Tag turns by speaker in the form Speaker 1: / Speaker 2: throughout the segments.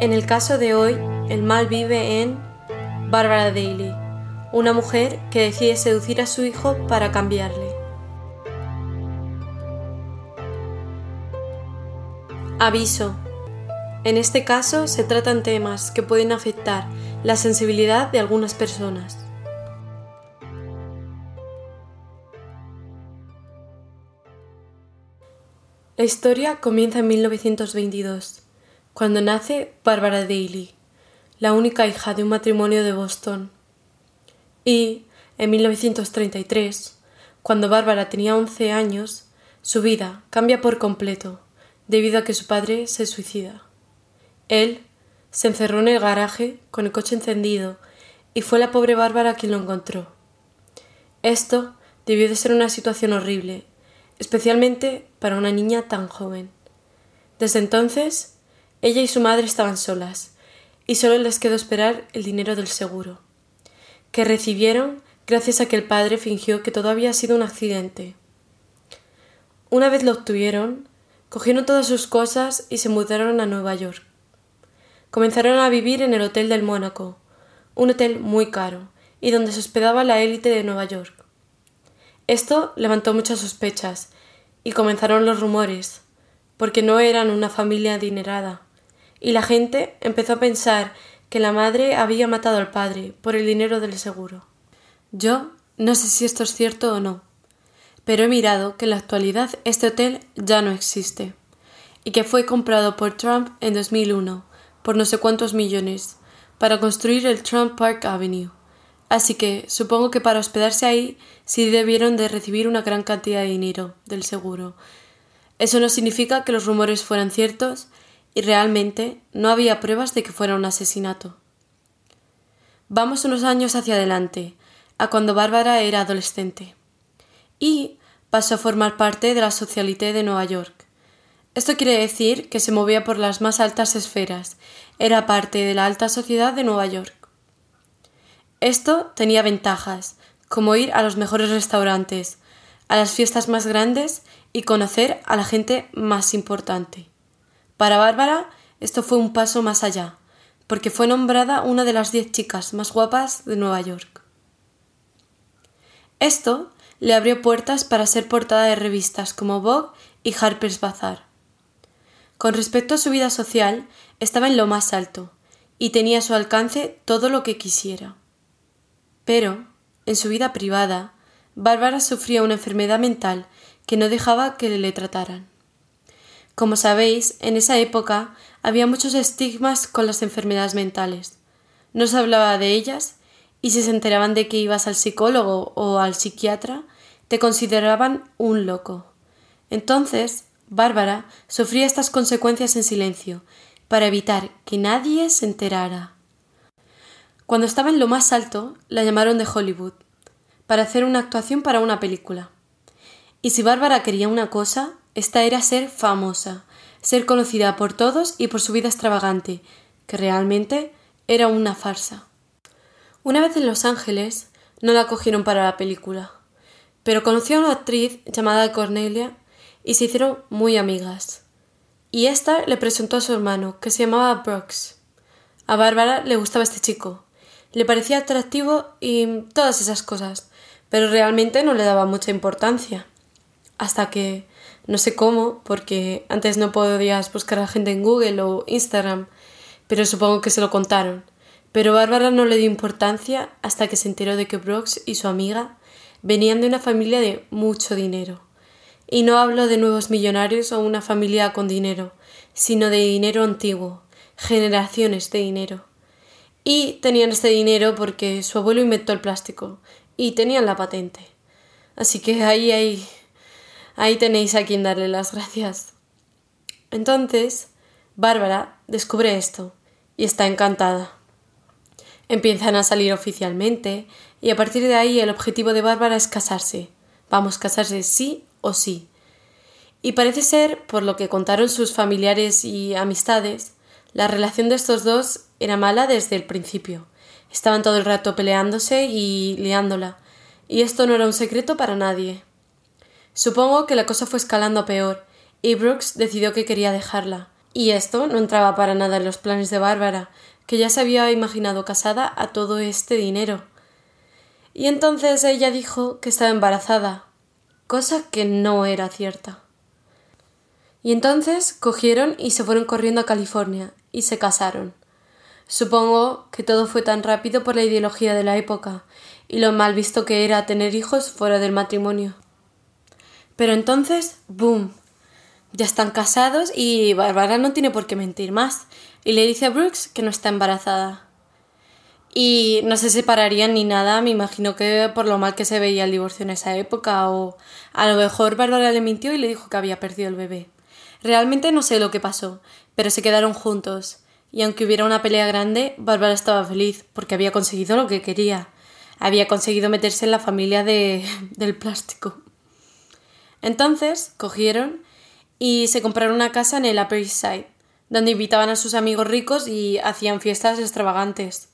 Speaker 1: En el caso de hoy, el mal vive en Barbara Daly, una mujer que decide seducir a su hijo para cambiarle. Aviso. En este caso se tratan temas que pueden afectar la sensibilidad de algunas personas. La historia comienza en 1922, cuando nace Barbara Daly, la única hija de un matrimonio de Boston. Y, en 1933, cuando Bárbara tenía 11 años, su vida cambia por completo, debido a que su padre se suicida. Él se encerró en el garaje con el coche encendido y fue la pobre Bárbara quien lo encontró. Esto debió de ser una situación horrible, especialmente para una niña tan joven. Desde entonces, ella y su madre estaban solas, y solo les quedó esperar el dinero del seguro, que recibieron gracias a que el padre fingió que todo había sido un accidente. Una vez lo obtuvieron, cogieron todas sus cosas y se mudaron a Nueva York. Comenzaron a vivir en el Hotel del Mónaco, un hotel muy caro, y donde se hospedaba la élite de Nueva York. Esto levantó muchas sospechas, y comenzaron los rumores, porque no eran una familia adinerada, y la gente empezó a pensar que la madre había matado al padre por el dinero del seguro. Yo no sé si esto es cierto o no, pero he mirado que en la actualidad este hotel ya no existe, y que fue comprado por Trump en 2001 por no sé cuántos millones para construir el Trump Park Avenue. Así que supongo que para hospedarse ahí sí debieron de recibir una gran cantidad de dinero del seguro. Eso no significa que los rumores fueran ciertos y realmente no había pruebas de que fuera un asesinato. Vamos unos años hacia adelante, a cuando Bárbara era adolescente, y pasó a formar parte de la Socialité de Nueva York. Esto quiere decir que se movía por las más altas esferas, era parte de la alta sociedad de Nueva York. Esto tenía ventajas, como ir a los mejores restaurantes, a las fiestas más grandes y conocer a la gente más importante. Para Bárbara esto fue un paso más allá, porque fue nombrada una de las diez chicas más guapas de Nueva York. Esto le abrió puertas para ser portada de revistas como Vogue y Harper's Bazaar. Con respecto a su vida social, estaba en lo más alto, y tenía a su alcance todo lo que quisiera. Pero, en su vida privada, Bárbara sufría una enfermedad mental que no dejaba que le trataran. Como sabéis, en esa época había muchos estigmas con las enfermedades mentales. No se hablaba de ellas y si se enteraban de que ibas al psicólogo o al psiquiatra, te consideraban un loco. Entonces, Bárbara sufría estas consecuencias en silencio, para evitar que nadie se enterara. Cuando estaba en lo más alto, la llamaron de Hollywood para hacer una actuación para una película. Y si Bárbara quería una cosa, esta era ser famosa, ser conocida por todos y por su vida extravagante, que realmente era una farsa. Una vez en Los Ángeles, no la cogieron para la película, pero conoció a una actriz llamada Cornelia y se hicieron muy amigas. Y ésta le presentó a su hermano, que se llamaba Brooks. A Bárbara le gustaba este chico, le parecía atractivo y todas esas cosas, pero realmente no le daba mucha importancia. Hasta que, no sé cómo, porque antes no podías buscar a gente en Google o Instagram, pero supongo que se lo contaron. Pero Bárbara no le dio importancia hasta que se enteró de que Brooks y su amiga venían de una familia de mucho dinero. Y no hablo de nuevos millonarios o una familia con dinero, sino de dinero antiguo, generaciones de dinero. Y tenían este dinero porque su abuelo inventó el plástico y tenían la patente. Así que ahí, ahí, ahí tenéis a quien darle las gracias. Entonces, Bárbara descubre esto y está encantada. Empiezan a salir oficialmente y a partir de ahí el objetivo de Bárbara es casarse. Vamos, casarse sí o sí. Y parece ser, por lo que contaron sus familiares y amistades, la relación de estos dos era mala desde el principio. Estaban todo el rato peleándose y liándola, y esto no era un secreto para nadie. Supongo que la cosa fue escalando peor, y Brooks decidió que quería dejarla, Y esto no entraba para nada en los planes de Bárbara, que ya se había imaginado casada a todo este dinero. Y entonces ella dijo que estaba embarazada, cosa que no era cierta. Y entonces cogieron y se fueron corriendo a California y se casaron. Supongo que todo fue tan rápido por la ideología de la época y lo mal visto que era tener hijos fuera del matrimonio. Pero entonces, ¡boom! Ya están casados y Bárbara no tiene por qué mentir más. Y le dice a Brooks que no está embarazada. Y no se separarían ni nada, me imagino que por lo mal que se veía el divorcio en esa época, o a lo mejor Bárbara le mintió y le dijo que había perdido el bebé. Realmente no sé lo que pasó, pero se quedaron juntos. Y aunque hubiera una pelea grande, Bárbara estaba feliz, porque había conseguido lo que quería. Había conseguido meterse en la familia de, del plástico. Entonces cogieron y se compraron una casa en el Upper Side, donde invitaban a sus amigos ricos y hacían fiestas extravagantes.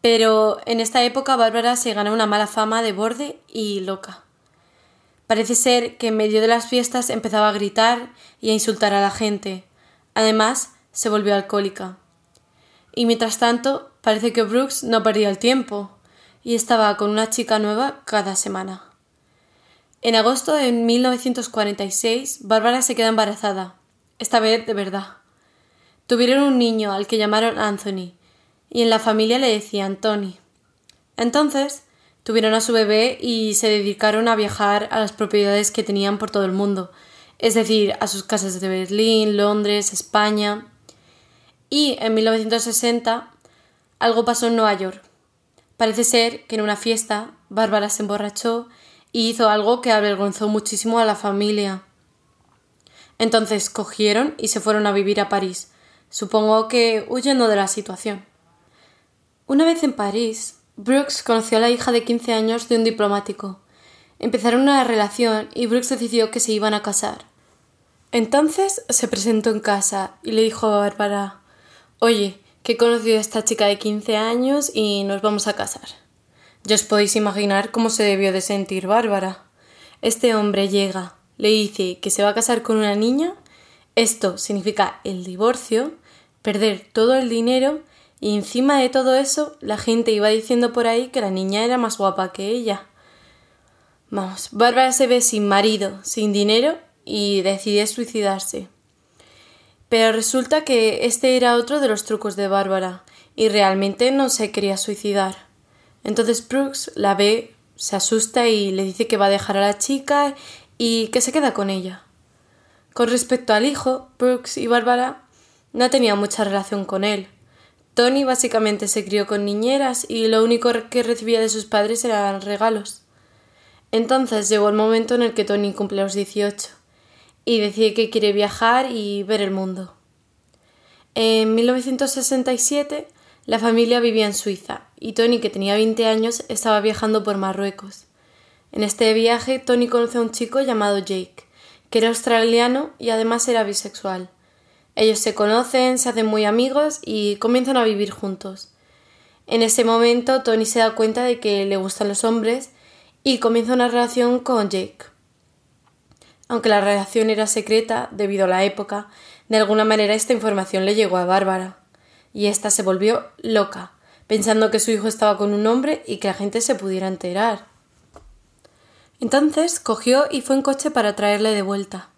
Speaker 1: Pero en esta época Bárbara se ganó una mala fama de borde y loca. Parece ser que en medio de las fiestas empezaba a gritar y a insultar a la gente. Además, se volvió alcohólica. Y mientras tanto, parece que Brooks no perdía el tiempo y estaba con una chica nueva cada semana. En agosto de 1946, Bárbara se queda embarazada, esta vez de verdad. Tuvieron un niño al que llamaron Anthony, y en la familia le decían Tony. Entonces, tuvieron a su bebé y se dedicaron a viajar a las propiedades que tenían por todo el mundo, es decir, a sus casas de Berlín, Londres, España. Y en 1960 algo pasó en Nueva York. Parece ser que en una fiesta Bárbara se emborrachó y hizo algo que avergonzó muchísimo a la familia. Entonces cogieron y se fueron a vivir a París, supongo que huyendo de la situación. Una vez en París, Brooks conoció a la hija de 15 años de un diplomático. Empezaron una relación y Brooks decidió que se iban a casar. Entonces se presentó en casa y le dijo a Bárbara Oye, que he conocido a esta chica de 15 años y nos vamos a casar. Ya os podéis imaginar cómo se debió de sentir Bárbara. Este hombre llega, le dice que se va a casar con una niña, esto significa el divorcio, perder todo el dinero y encima de todo eso la gente iba diciendo por ahí que la niña era más guapa que ella. Vamos, Bárbara se ve sin marido, sin dinero y decide suicidarse. Pero resulta que este era otro de los trucos de Bárbara y realmente no se quería suicidar. Entonces Brooks la ve, se asusta y le dice que va a dejar a la chica y que se queda con ella. Con respecto al hijo, Brooks y Bárbara no tenían mucha relación con él. Tony básicamente se crió con niñeras y lo único que recibía de sus padres eran regalos. Entonces llegó el momento en el que Tony cumple los 18 y decide que quiere viajar y ver el mundo. En 1967 la familia vivía en Suiza y Tony, que tenía 20 años, estaba viajando por Marruecos. En este viaje, Tony conoce a un chico llamado Jake, que era australiano y además era bisexual. Ellos se conocen, se hacen muy amigos y comienzan a vivir juntos. En ese momento, Tony se da cuenta de que le gustan los hombres y comienza una relación con Jake. Aunque la relación era secreta debido a la época, de alguna manera esta información le llegó a Bárbara y ésta se volvió loca, pensando que su hijo estaba con un hombre y que la gente se pudiera enterar. Entonces cogió y fue en coche para traerle de vuelta.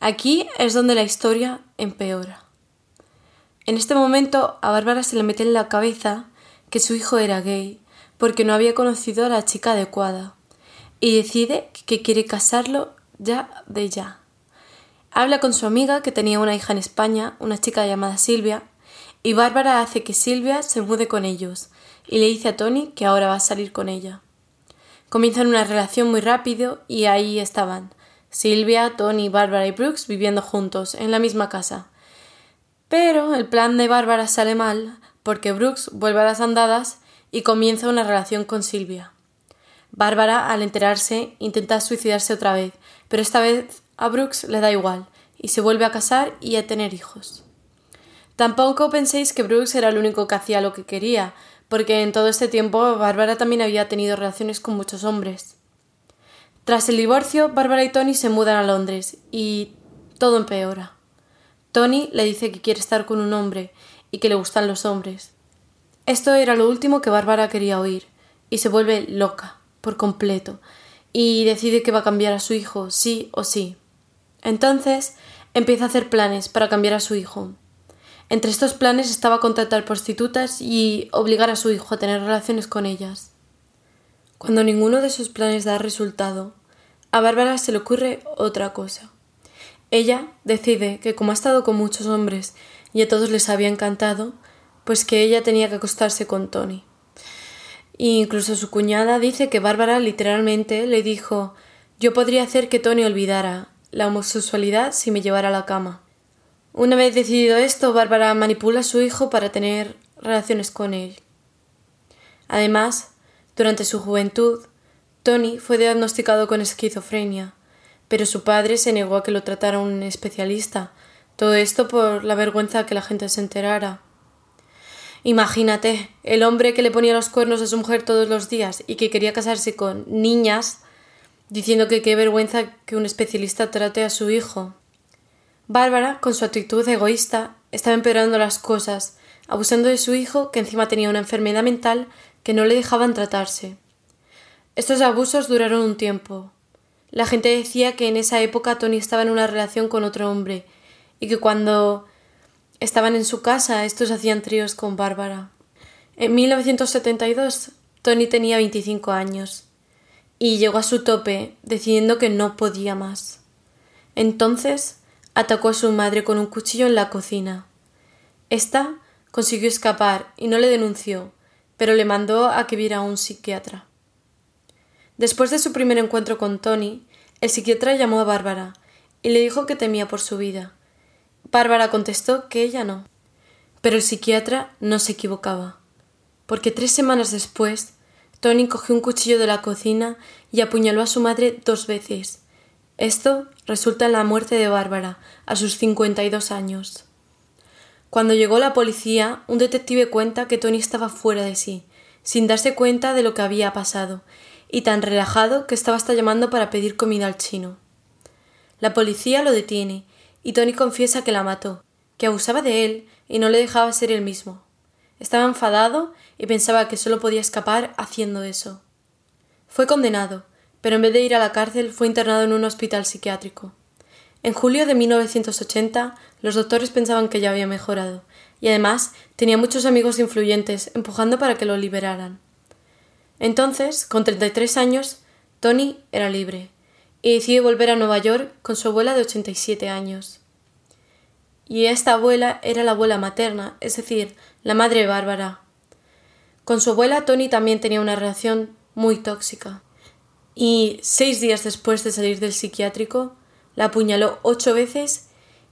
Speaker 1: Aquí es donde la historia empeora. En este momento a Bárbara se le mete en la cabeza que su hijo era gay, porque no había conocido a la chica adecuada, y decide que quiere casarlo ya de ya. Habla con su amiga que tenía una hija en España, una chica llamada Silvia, y Bárbara hace que Silvia se mude con ellos y le dice a Tony que ahora va a salir con ella. Comienzan una relación muy rápido y ahí estaban Silvia, Tony, Bárbara y Brooks viviendo juntos en la misma casa. Pero el plan de Bárbara sale mal porque Brooks vuelve a las andadas y comienza una relación con Silvia. Bárbara, al enterarse, intenta suicidarse otra vez, pero esta vez a Brooks le da igual y se vuelve a casar y a tener hijos. Tampoco penséis que Brooks era el único que hacía lo que quería, porque en todo este tiempo Bárbara también había tenido relaciones con muchos hombres. Tras el divorcio, Bárbara y Tony se mudan a Londres y todo empeora. Tony le dice que quiere estar con un hombre y que le gustan los hombres. Esto era lo último que Bárbara quería oír, y se vuelve loca, por completo, y decide que va a cambiar a su hijo, sí o sí. Entonces empieza a hacer planes para cambiar a su hijo. Entre estos planes estaba contratar prostitutas y obligar a su hijo a tener relaciones con ellas. Cuando ninguno de sus planes da resultado, a Bárbara se le ocurre otra cosa. Ella decide que como ha estado con muchos hombres y a todos les había encantado, pues que ella tenía que acostarse con Tony. E incluso su cuñada dice que Bárbara literalmente le dijo yo podría hacer que Tony olvidara la homosexualidad si me llevara a la cama. Una vez decidido esto, Bárbara manipula a su hijo para tener relaciones con él. Además, durante su juventud, Tony fue diagnosticado con esquizofrenia, pero su padre se negó a que lo tratara un especialista, todo esto por la vergüenza que la gente se enterara. Imagínate, el hombre que le ponía los cuernos a su mujer todos los días y que quería casarse con niñas, diciendo que qué vergüenza que un especialista trate a su hijo. Bárbara, con su actitud egoísta, estaba empeorando las cosas, abusando de su hijo, que encima tenía una enfermedad mental que no le dejaban tratarse. Estos abusos duraron un tiempo. La gente decía que en esa época Tony estaba en una relación con otro hombre y que cuando estaban en su casa estos hacían tríos con Bárbara. En 1972 Tony tenía 25 años y llegó a su tope decidiendo que no podía más. Entonces atacó a su madre con un cuchillo en la cocina. Esta consiguió escapar y no le denunció, pero le mandó a que viera a un psiquiatra. Después de su primer encuentro con Tony, el psiquiatra llamó a Bárbara y le dijo que temía por su vida. Bárbara contestó que ella no. Pero el psiquiatra no se equivocaba, porque tres semanas después Tony cogió un cuchillo de la cocina y apuñaló a su madre dos veces, esto resulta en la muerte de Bárbara, a sus 52 años. Cuando llegó la policía, un detective cuenta que Tony estaba fuera de sí, sin darse cuenta de lo que había pasado, y tan relajado que estaba hasta llamando para pedir comida al chino. La policía lo detiene, y Tony confiesa que la mató, que abusaba de él y no le dejaba ser él mismo. Estaba enfadado y pensaba que solo podía escapar haciendo eso. Fue condenado, pero en vez de ir a la cárcel fue internado en un hospital psiquiátrico. En julio de 1980 los doctores pensaban que ya había mejorado, y además tenía muchos amigos influyentes empujando para que lo liberaran. Entonces, con 33 años, Tony era libre, y decidió volver a Nueva York con su abuela de 87 años. Y esta abuela era la abuela materna, es decir, la madre Bárbara. Con su abuela Tony también tenía una relación muy tóxica y seis días después de salir del psiquiátrico la apuñaló ocho veces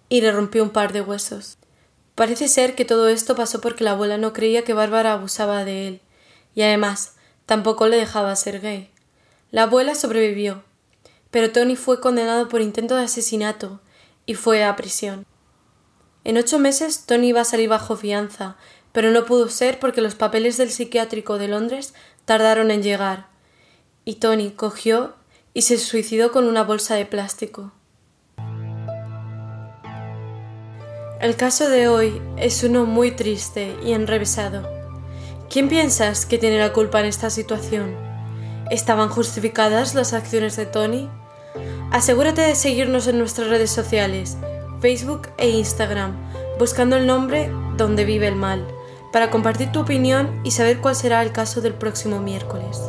Speaker 1: y le rompió un par de huesos. Parece ser que todo esto pasó porque la abuela no creía que Bárbara abusaba de él, y además tampoco le dejaba ser gay. La abuela sobrevivió, pero Tony fue condenado por intento de asesinato y fue a prisión. En ocho meses Tony iba a salir bajo fianza, pero no pudo ser porque los papeles del psiquiátrico de Londres tardaron en llegar, y Tony cogió y se suicidó con una bolsa de plástico. El caso de hoy es uno muy triste y enrevesado. ¿Quién piensas que tiene la culpa en esta situación? ¿Estaban justificadas las acciones de Tony? Asegúrate de seguirnos en nuestras redes sociales, Facebook e Instagram, buscando el nombre Donde vive el mal, para compartir tu opinión y saber cuál será el caso del próximo miércoles.